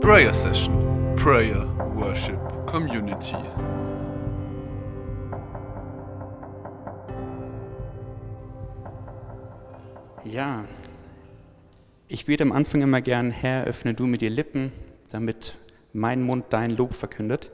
Prayer Session, Prayer, Worship, Community. Ja, ich bete am Anfang immer gern, Herr, öffne du mir die Lippen, damit mein Mund dein Lob verkündet.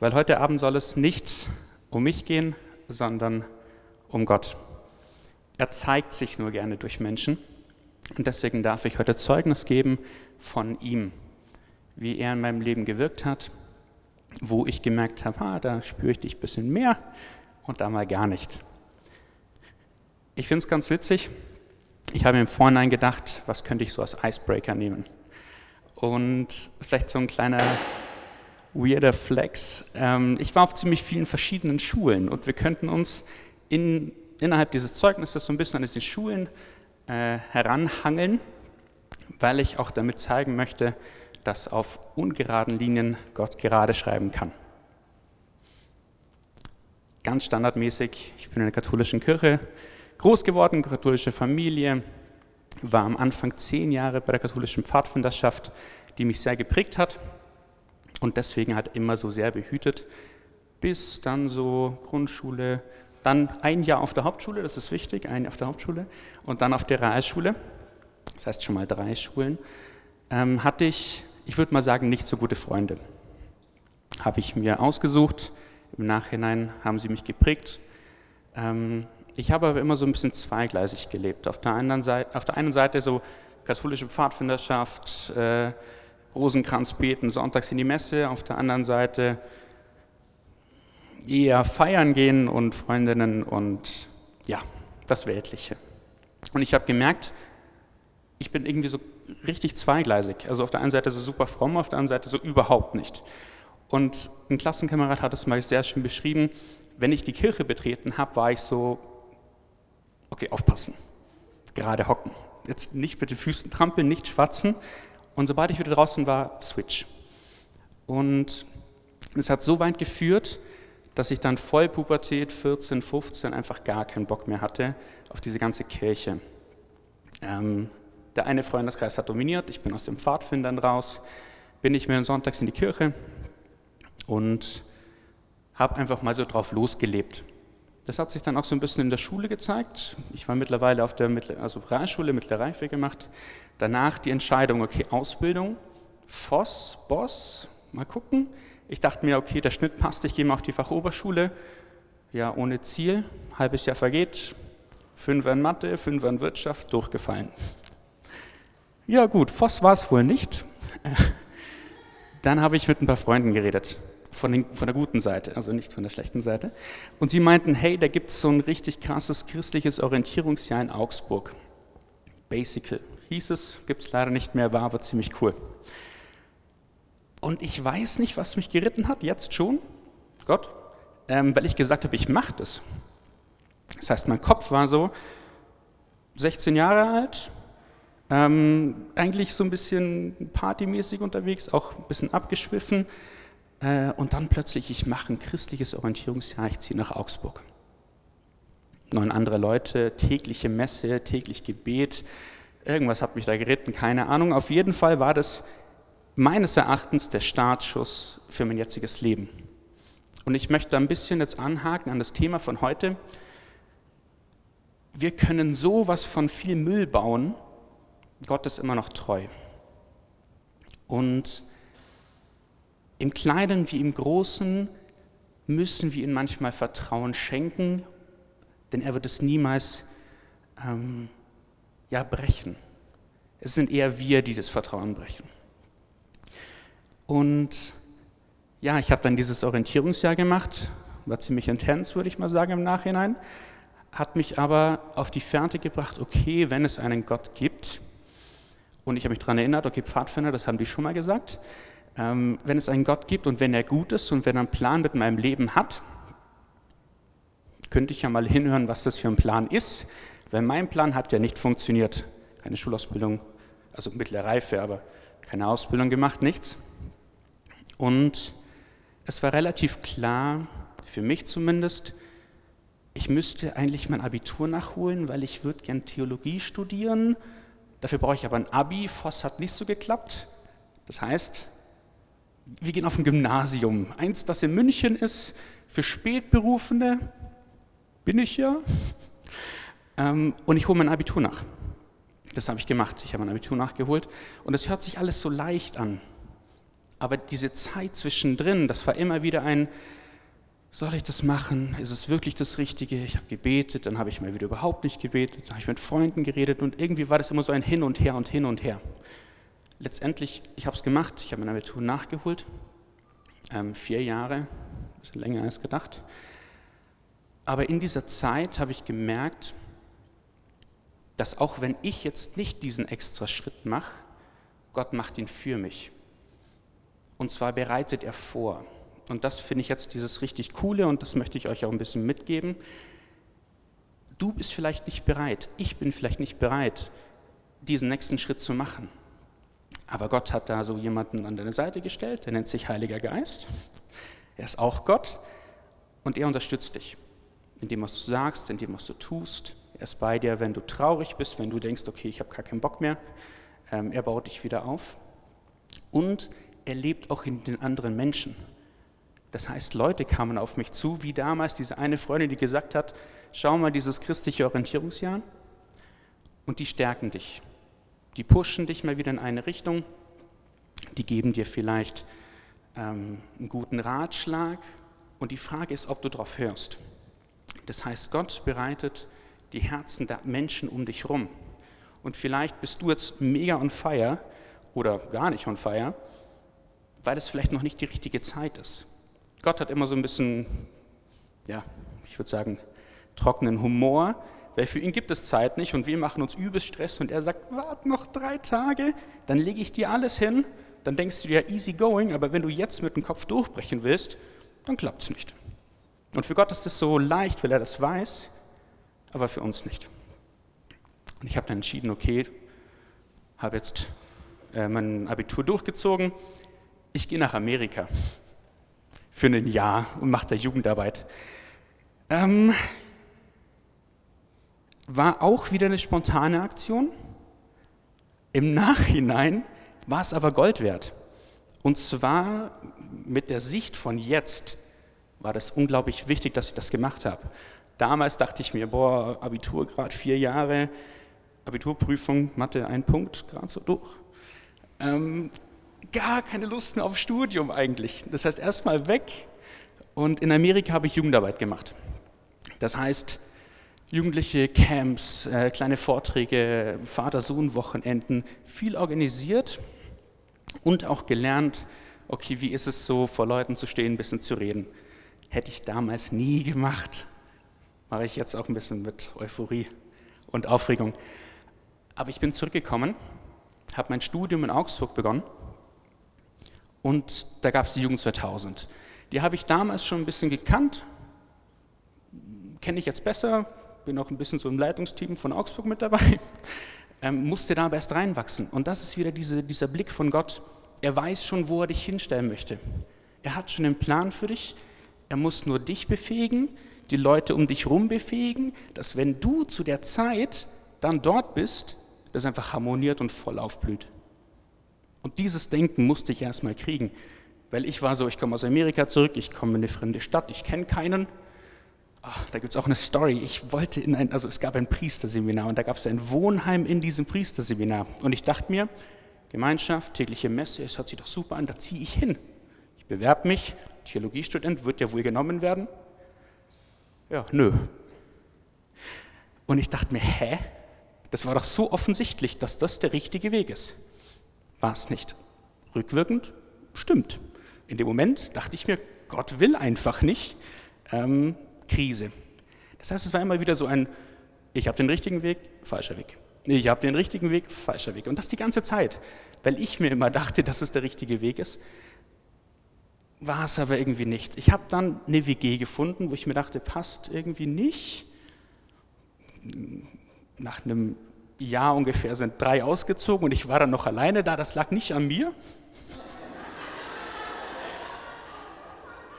Weil heute Abend soll es nicht um mich gehen, sondern um Gott. Er zeigt sich nur gerne durch Menschen und deswegen darf ich heute Zeugnis geben von ihm, wie er in meinem Leben gewirkt hat, wo ich gemerkt habe, ah, da spüre ich dich ein bisschen mehr und da mal gar nicht. Ich finde es ganz witzig. Ich habe im Vorhinein gedacht, was könnte ich so als Icebreaker nehmen? Und vielleicht so ein kleiner weirder Flex. Ähm, ich war auf ziemlich vielen verschiedenen Schulen und wir könnten uns in, innerhalb dieses Zeugnisses so ein bisschen an diese Schulen äh, heranhangeln, weil ich auch damit zeigen möchte, dass auf ungeraden Linien Gott gerade schreiben kann. Ganz standardmäßig, ich bin in der katholischen Kirche groß geworden, katholische Familie, war am Anfang zehn Jahre bei der katholischen Pfadfinderschaft, die mich sehr geprägt hat und deswegen hat immer so sehr behütet, bis dann so Grundschule, dann ein Jahr auf der Hauptschule, das ist wichtig, ein Jahr auf der Hauptschule und dann auf der Realschule, das heißt schon mal drei Schulen, ähm, hatte ich, ich würde mal sagen, nicht so gute Freunde. Habe ich mir ausgesucht, im Nachhinein haben sie mich geprägt. Ähm, ich habe aber immer so ein bisschen zweigleisig gelebt. Auf der, anderen Seite, auf der einen Seite so katholische Pfadfinderschaft, äh, Rosenkranz beten, sonntags in die Messe, auf der anderen Seite eher feiern gehen und Freundinnen und ja, das Weltliche. Und ich habe gemerkt, ich bin irgendwie so richtig zweigleisig. Also auf der einen Seite so super fromm, auf der anderen Seite so überhaupt nicht. Und ein Klassenkamerad hat es mal sehr schön beschrieben, wenn ich die Kirche betreten habe, war ich so, okay, aufpassen, gerade hocken. Jetzt nicht mit den Füßen trampeln, nicht schwatzen, und sobald ich wieder draußen war, Switch. Und es hat so weit geführt, dass ich dann voll Pubertät, 14, 15, einfach gar keinen Bock mehr hatte auf diese ganze Kirche. Ähm, der eine Freundeskreis hat dominiert, ich bin aus dem Pfadfindern raus, bin nicht mehr sonntags in die Kirche und habe einfach mal so drauf losgelebt. Das hat sich dann auch so ein bisschen in der Schule gezeigt. Ich war mittlerweile auf der Mittel also Realschule, mittlere Reife gemacht. Danach die Entscheidung, okay, Ausbildung, FOS, Boss, mal gucken. Ich dachte mir, okay, der Schnitt passt, ich gehe mal auf die Fachoberschule. Ja, ohne Ziel, halbes Jahr vergeht, fünf in Mathe, fünf in Wirtschaft, durchgefallen. Ja gut, FOS war es wohl nicht. Dann habe ich mit ein paar Freunden geredet von, den, von, der guten Seite, also nicht von der schlechten Seite. Und sie meinten, hey, da gibt es so ein richtig krasses christliches Orientierungsjahr in Augsburg. Basical hieß es, gibt es leider nicht mehr, war aber ziemlich cool. Und ich weiß nicht, was mich geritten hat, jetzt schon, Gott, ähm, weil ich gesagt habe, ich mache das. Das heißt, mein Kopf war so 16 Jahre alt, ähm, eigentlich so ein bisschen partymäßig unterwegs, auch ein bisschen abgeschwiffen, äh, und dann plötzlich, ich mache ein christliches Orientierungsjahr, ich ziehe nach Augsburg. Neun andere Leute, tägliche Messe, täglich Gebet, irgendwas hat mich da geritten, keine Ahnung. Auf jeden Fall war das meines Erachtens der Startschuss für mein jetziges Leben. Und ich möchte ein bisschen jetzt anhaken an das Thema von heute. Wir können sowas von viel Müll bauen, Gott ist immer noch treu. Und im Kleinen wie im Großen müssen wir ihm manchmal Vertrauen schenken, denn er wird es niemals ähm, ja, brechen. Es sind eher wir, die das Vertrauen brechen. Und ja, ich habe dann dieses Orientierungsjahr gemacht, war ziemlich intens, würde ich mal sagen, im Nachhinein, hat mich aber auf die Fährte gebracht, okay, wenn es einen Gott gibt, und ich habe mich daran erinnert, okay, Pfadfinder, das haben die schon mal gesagt, ähm, wenn es einen Gott gibt und wenn er gut ist und wenn er einen Plan mit meinem Leben hat, könnte ich ja mal hinhören, was das für ein Plan ist, weil mein Plan hat ja nicht funktioniert. Keine Schulausbildung, also mittlere Reife, aber keine Ausbildung gemacht, nichts. Und es war relativ klar, für mich zumindest, ich müsste eigentlich mein Abitur nachholen, weil ich würde gern Theologie studieren. Dafür brauche ich aber ein Abi. Voss hat nicht so geklappt. Das heißt, wir gehen auf ein Gymnasium. Eins, das in München ist, für Spätberufene, bin ich ja. Ähm, und ich hole mein Abitur nach. Das habe ich gemacht. Ich habe mein Abitur nachgeholt. Und es hört sich alles so leicht an. Aber diese Zeit zwischendrin, das war immer wieder ein, soll ich das machen? Ist es wirklich das Richtige? Ich habe gebetet, dann habe ich mal wieder überhaupt nicht gebetet, dann habe ich mit Freunden geredet und irgendwie war das immer so ein Hin und Her und Hin und Her. Letztendlich, ich habe es gemacht, ich habe mein Abitur nachgeholt, ähm, vier Jahre, ein bisschen länger als gedacht. Aber in dieser Zeit habe ich gemerkt, dass auch wenn ich jetzt nicht diesen extra Schritt mache, Gott macht ihn für mich. Und zwar bereitet er vor. Und das finde ich jetzt dieses richtig Coole und das möchte ich euch auch ein bisschen mitgeben. Du bist vielleicht nicht bereit, ich bin vielleicht nicht bereit, diesen nächsten Schritt zu machen. Aber Gott hat da so jemanden an deine Seite gestellt, der nennt sich Heiliger Geist. Er ist auch Gott und er unterstützt dich in dem, was du sagst, in dem, was du tust. Er ist bei dir, wenn du traurig bist, wenn du denkst, okay, ich habe gar keinen Bock mehr. Ähm, er baut dich wieder auf. Und er lebt auch in den anderen Menschen. Das heißt, Leute kamen auf mich zu, wie damals diese eine Freundin, die gesagt hat, schau mal dieses christliche Orientierungsjahr und die stärken dich. Die pushen dich mal wieder in eine Richtung, die geben dir vielleicht ähm, einen guten Ratschlag und die Frage ist, ob du darauf hörst. Das heißt, Gott bereitet die Herzen der Menschen um dich rum. Und vielleicht bist du jetzt mega on fire oder gar nicht on fire, weil es vielleicht noch nicht die richtige Zeit ist. Gott hat immer so ein bisschen, ja, ich würde sagen, trockenen Humor, weil für ihn gibt es Zeit nicht und wir machen uns übelst Stress und er sagt, warte noch drei Tage, dann lege ich dir alles hin, dann denkst du ja easy going, aber wenn du jetzt mit dem Kopf durchbrechen willst, dann klappt es nicht. Und für Gott ist es so leicht, weil er das weiß, aber für uns nicht. Und ich habe dann entschieden, okay, habe jetzt äh, mein Abitur durchgezogen, ich gehe nach Amerika für ein Jahr und mache da Jugendarbeit. Ähm, war auch wieder eine spontane Aktion. Im Nachhinein war es aber Gold wert. Und zwar mit der Sicht von jetzt war das unglaublich wichtig, dass ich das gemacht habe. Damals dachte ich mir, boah, Abitur gerade vier Jahre, Abiturprüfung, Mathe ein Punkt, gerade so durch. Ähm, gar keine Lust mehr auf Studium eigentlich. Das heißt, erstmal weg und in Amerika habe ich Jugendarbeit gemacht. Das heißt, jugendliche Camps, äh, kleine Vorträge, Vater-Sohn-Wochenenden, viel organisiert und auch gelernt, okay, wie ist es so, vor Leuten zu stehen, ein bisschen zu reden. Hätte ich damals nie gemacht. Mache ich jetzt auch ein bisschen mit Euphorie und Aufregung. Aber ich bin zurückgekommen, habe mein Studium in Augsburg begonnen und da gab es die Jugend 2000. Die habe ich damals schon ein bisschen gekannt, kenne ich jetzt besser, bin auch ein bisschen so im Leitungsteam von Augsburg mit dabei, ähm, musste da aber erst reinwachsen. Und das ist wieder diese, dieser Blick von Gott. Er weiß schon, wo er dich hinstellen möchte. Er hat schon einen Plan für dich, er muss nur dich befähigen, die Leute um dich herum befähigen, dass wenn du zu der Zeit dann dort bist, das einfach harmoniert und voll aufblüht. Und dieses Denken musste ich erstmal kriegen, weil ich war so, ich komme aus Amerika zurück, ich komme in eine fremde Stadt, ich kenne keinen. Ach, da gibt es auch eine Story. Ich wollte in ein, also es gab ein Priesterseminar und da gab es ein Wohnheim in diesem Priesterseminar. Und ich dachte mir, Gemeinschaft, tägliche Messe, es hört sich doch super an, da ziehe ich hin. Ich bewerbe mich, Theologiestudent, wird ja wohl genommen werden. Ja, nö. Und ich dachte mir, hä? Das war doch so offensichtlich, dass das der richtige Weg ist. War es nicht. Rückwirkend stimmt. In dem Moment dachte ich mir, Gott will einfach nicht. Ähm, Krise. Das heißt, es war immer wieder so ein, ich habe den richtigen Weg, falscher Weg. Ich habe den richtigen Weg, falscher Weg. Und das die ganze Zeit, weil ich mir immer dachte, dass es der richtige Weg ist war es aber irgendwie nicht. Ich habe dann eine WG gefunden, wo ich mir dachte, passt irgendwie nicht. Nach einem Jahr ungefähr sind drei ausgezogen und ich war dann noch alleine da. Das lag nicht an mir.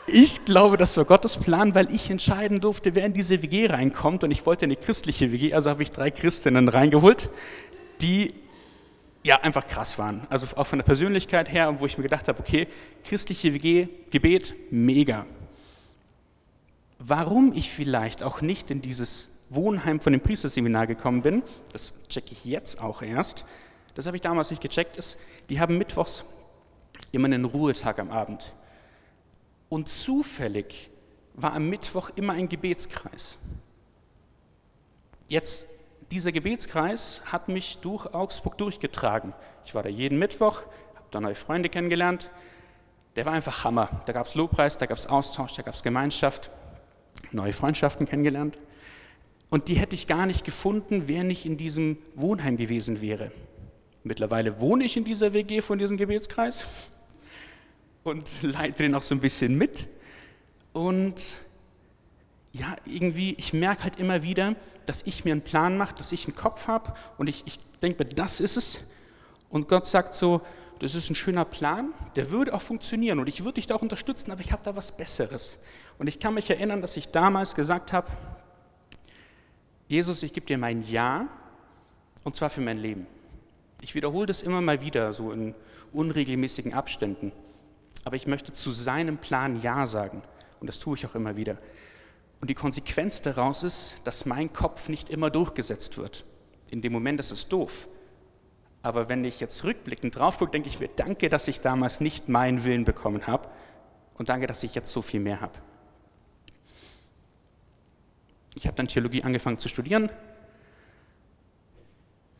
Ich glaube, das war Gottes Plan, weil ich entscheiden durfte, wer in diese WG reinkommt. Und ich wollte eine christliche WG, also habe ich drei Christinnen reingeholt, die ja, einfach krass waren. Also auch von der Persönlichkeit her, wo ich mir gedacht habe, okay, christliche WG, Gebet, mega. Warum ich vielleicht auch nicht in dieses Wohnheim von dem Priesterseminar gekommen bin, das checke ich jetzt auch erst, das habe ich damals nicht gecheckt, ist, die haben mittwochs immer einen Ruhetag am Abend. Und zufällig war am Mittwoch immer ein Gebetskreis. Jetzt, dieser Gebetskreis hat mich durch Augsburg durchgetragen. Ich war da jeden Mittwoch, habe da neue Freunde kennengelernt. Der war einfach Hammer. Da gab es Lobpreis, da gab es Austausch, da gab es Gemeinschaft, neue Freundschaften kennengelernt. Und die hätte ich gar nicht gefunden, wer nicht in diesem Wohnheim gewesen wäre. Mittlerweile wohne ich in dieser WG von diesem Gebetskreis und leite den auch so ein bisschen mit. Und ja, irgendwie, ich merke halt immer wieder, dass ich mir einen Plan mache, dass ich einen Kopf habe und ich, ich denke mir, das ist es. Und Gott sagt so, das ist ein schöner Plan, der würde auch funktionieren und ich würde dich da auch unterstützen, aber ich habe da was Besseres. Und ich kann mich erinnern, dass ich damals gesagt habe, Jesus, ich gebe dir mein Ja und zwar für mein Leben. Ich wiederhole das immer mal wieder, so in unregelmäßigen Abständen. Aber ich möchte zu seinem Plan Ja sagen. Und das tue ich auch immer wieder. Und die Konsequenz daraus ist, dass mein Kopf nicht immer durchgesetzt wird. In dem Moment ist es doof. Aber wenn ich jetzt rückblickend drauf gucke, denke ich mir, danke, dass ich damals nicht meinen Willen bekommen habe und danke, dass ich jetzt so viel mehr habe. Ich habe dann Theologie angefangen zu studieren,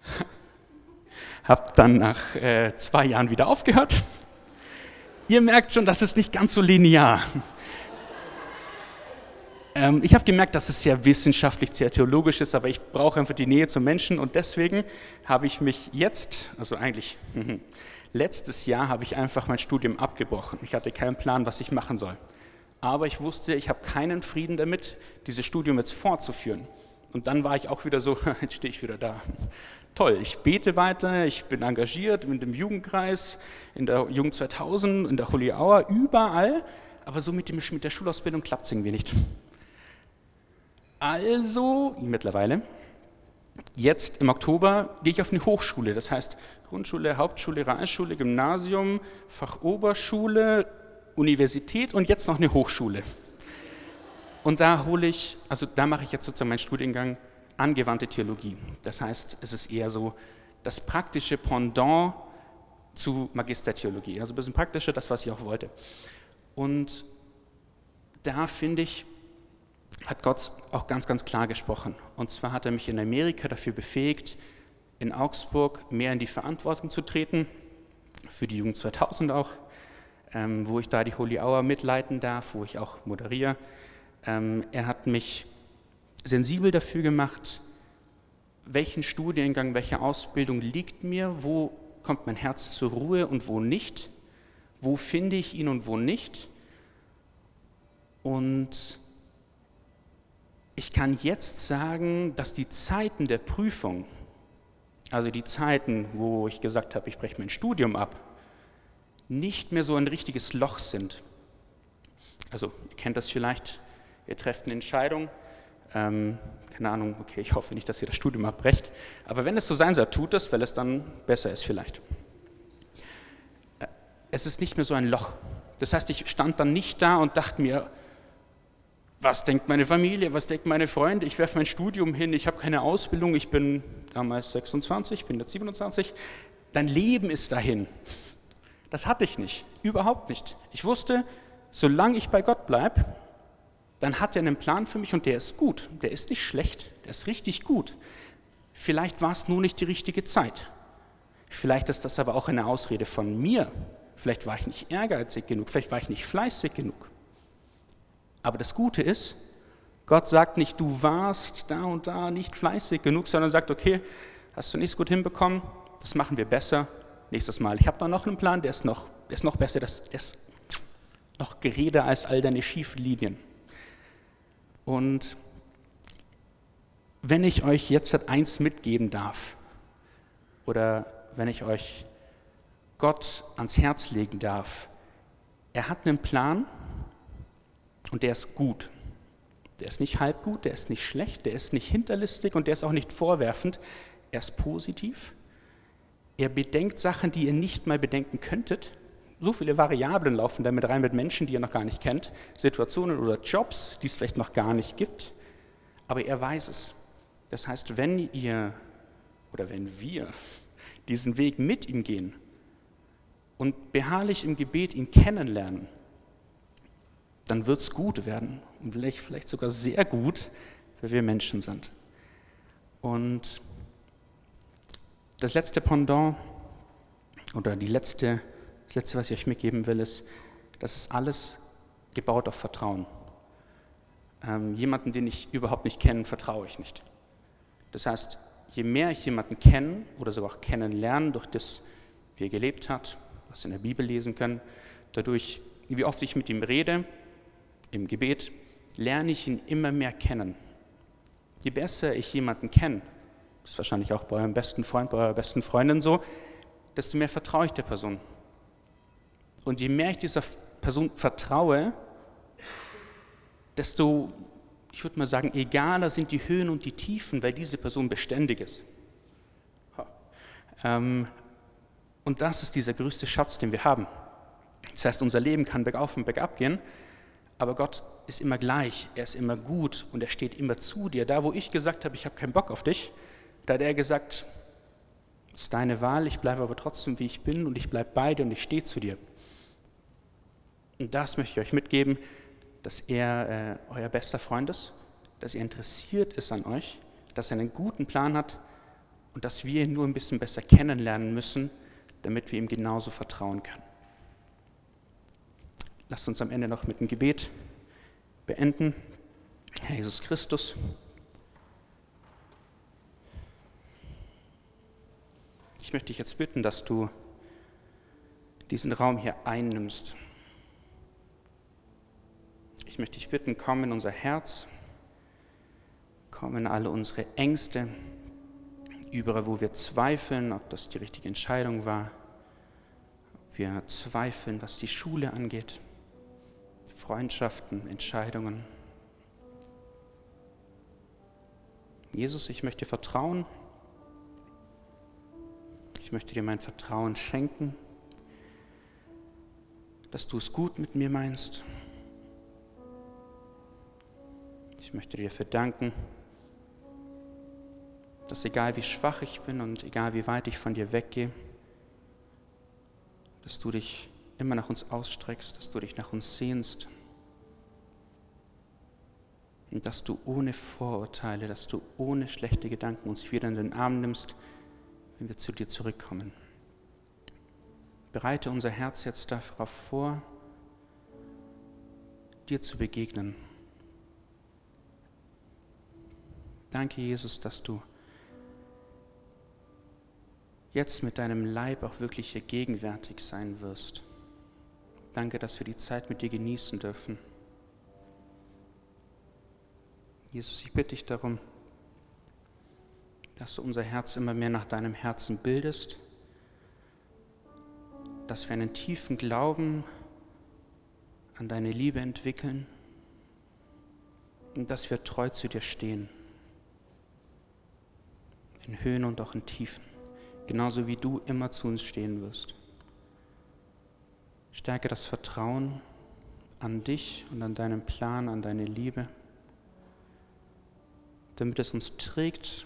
habe dann nach äh, zwei Jahren wieder aufgehört. Ihr merkt schon, das ist nicht ganz so linear. Ähm, ich habe gemerkt, dass es sehr wissenschaftlich, sehr theologisch ist, aber ich brauche einfach die Nähe zum Menschen und deswegen habe ich mich jetzt, also eigentlich letztes Jahr, habe ich einfach mein Studium abgebrochen. Ich hatte keinen Plan, was ich machen soll. Aber ich wusste, ich habe keinen Frieden damit, dieses Studium jetzt fortzuführen. Und dann war ich auch wieder so, jetzt stehe ich wieder da. Toll, ich bete weiter, ich bin engagiert in dem Jugendkreis, in der Jugend 2000, in der Holy Hour, überall, aber so mit, dem, mit der Schulausbildung klappt es irgendwie nicht. Also, mittlerweile, jetzt im Oktober gehe ich auf eine Hochschule, das heißt Grundschule, Hauptschule, Realschule, Gymnasium, Fachoberschule, Universität und jetzt noch eine Hochschule. Und da hole ich, also da mache ich jetzt sozusagen meinen Studiengang angewandte Theologie. Das heißt, es ist eher so das praktische Pendant zu Magistertheologie. Also ein bisschen praktischer, das, was ich auch wollte. Und da finde ich, hat Gott auch ganz, ganz klar gesprochen. Und zwar hat er mich in Amerika dafür befähigt, in Augsburg mehr in die Verantwortung zu treten, für die Jugend 2000 auch, ähm, wo ich da die Holy Hour mitleiten darf, wo ich auch moderiere. Ähm, er hat mich sensibel dafür gemacht, welchen Studiengang, welche Ausbildung liegt mir, wo kommt mein Herz zur Ruhe und wo nicht, wo finde ich ihn und wo nicht. Und ich kann jetzt sagen, dass die Zeiten der Prüfung, also die Zeiten, wo ich gesagt habe, ich breche mein Studium ab, nicht mehr so ein richtiges Loch sind. Also ihr kennt das vielleicht, ihr trefft eine Entscheidung, ähm, keine Ahnung, okay, ich hoffe nicht, dass ihr das Studium abbrecht, aber wenn es so sein soll, tut es, weil es dann besser ist vielleicht. Äh, es ist nicht mehr so ein Loch. Das heißt, ich stand dann nicht da und dachte mir, was denkt meine Familie, was denken meine Freunde, ich werfe mein Studium hin, ich habe keine Ausbildung, ich bin damals 26, ich bin jetzt 27, dein Leben ist dahin. Das hatte ich nicht, überhaupt nicht. Ich wusste, solange ich bei Gott bleibe, dann hat er einen Plan für mich und der ist gut, der ist nicht schlecht, der ist richtig gut. Vielleicht war es nur nicht die richtige Zeit. Vielleicht ist das aber auch eine Ausrede von mir. Vielleicht war ich nicht ehrgeizig genug, vielleicht war ich nicht fleißig genug. Aber das Gute ist, Gott sagt nicht, du warst da und da nicht fleißig genug, sondern sagt, okay, hast du nichts gut hinbekommen, das machen wir besser nächstes Mal. Ich habe da noch einen Plan, der ist noch, der ist noch besser, der ist noch gereder als all deine schiefen Linien. Und wenn ich euch jetzt eins mitgeben darf, oder wenn ich euch Gott ans Herz legen darf, er hat einen Plan, und der ist gut. Der ist nicht halb gut, der ist nicht schlecht, der ist nicht hinterlistig und der ist auch nicht vorwerfend. Er ist positiv. Er bedenkt Sachen, die ihr nicht mal bedenken könntet. So viele Variablen laufen damit rein mit Menschen, die ihr noch gar nicht kennt, Situationen oder Jobs, die es vielleicht noch gar nicht gibt. Aber er weiß es. Das heißt, wenn ihr oder wenn wir diesen Weg mit ihm gehen und beharrlich im Gebet ihn kennenlernen, dann wird es gut werden und vielleicht, vielleicht sogar sehr gut, weil wir Menschen sind. Und das letzte Pendant oder die letzte, das letzte, was ich euch mitgeben will, ist, das ist alles gebaut auf Vertrauen. Ähm, jemanden, den ich überhaupt nicht kenne, vertraue ich nicht. Das heißt, je mehr ich jemanden kenne oder sogar auch kennenlernen, durch das, wie er gelebt hat, was wir in der Bibel lesen können, dadurch, wie oft ich mit ihm rede, im Gebet, lerne ich ihn immer mehr kennen. Je besser ich jemanden kenne, ist wahrscheinlich auch bei eurem besten Freund, bei eurer besten Freundin so, desto mehr vertraue ich der Person. Und je mehr ich dieser Person vertraue, desto, ich würde mal sagen, egaler sind die Höhen und die Tiefen, weil diese Person beständig ist. Ähm, und das ist dieser größte Schatz, den wir haben. Das heißt, unser Leben kann bergauf und bergab gehen, aber Gott ist immer gleich, er ist immer gut und er steht immer zu dir. Da, wo ich gesagt habe, ich habe keinen Bock auf dich, da hat er gesagt, es ist deine Wahl, ich bleibe aber trotzdem, wie ich bin und ich bleibe bei dir und ich stehe zu dir. Und das möchte ich euch mitgeben, dass er äh, euer bester Freund ist, dass er interessiert ist an euch, dass er einen guten Plan hat und dass wir ihn nur ein bisschen besser kennenlernen müssen, damit wir ihm genauso vertrauen können. Lasst uns am Ende noch mit einem Gebet beenden. Herr Jesus Christus, ich möchte dich jetzt bitten, dass du diesen Raum hier einnimmst. Ich möchte dich bitten, komm in unser Herz, komm in alle unsere Ängste, überall, wo wir zweifeln, ob das die richtige Entscheidung war, ob wir zweifeln, was die Schule angeht, Freundschaften, Entscheidungen. Jesus, ich möchte vertrauen. Ich möchte dir mein Vertrauen schenken, dass du es gut mit mir meinst. Ich möchte dir verdanken, dass egal wie schwach ich bin und egal wie weit ich von dir weggehe, dass du dich immer nach uns ausstreckst, dass du dich nach uns sehnst und dass du ohne Vorurteile, dass du ohne schlechte Gedanken uns wieder in den Arm nimmst, wenn wir zu dir zurückkommen. Bereite unser Herz jetzt darauf vor, dir zu begegnen. Danke, Jesus, dass du jetzt mit deinem Leib auch wirklich hier gegenwärtig sein wirst. Danke, dass wir die Zeit mit dir genießen dürfen. Jesus, ich bitte dich darum, dass du unser Herz immer mehr nach deinem Herzen bildest, dass wir einen tiefen Glauben an deine Liebe entwickeln und dass wir treu zu dir stehen in Höhen und auch in Tiefen, genauso wie du immer zu uns stehen wirst. Stärke das Vertrauen an dich und an deinen Plan, an deine Liebe, damit es uns trägt,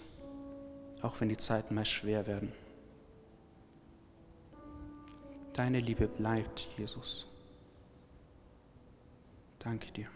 auch wenn die Zeiten mal schwer werden. Deine Liebe bleibt, Jesus. Danke dir.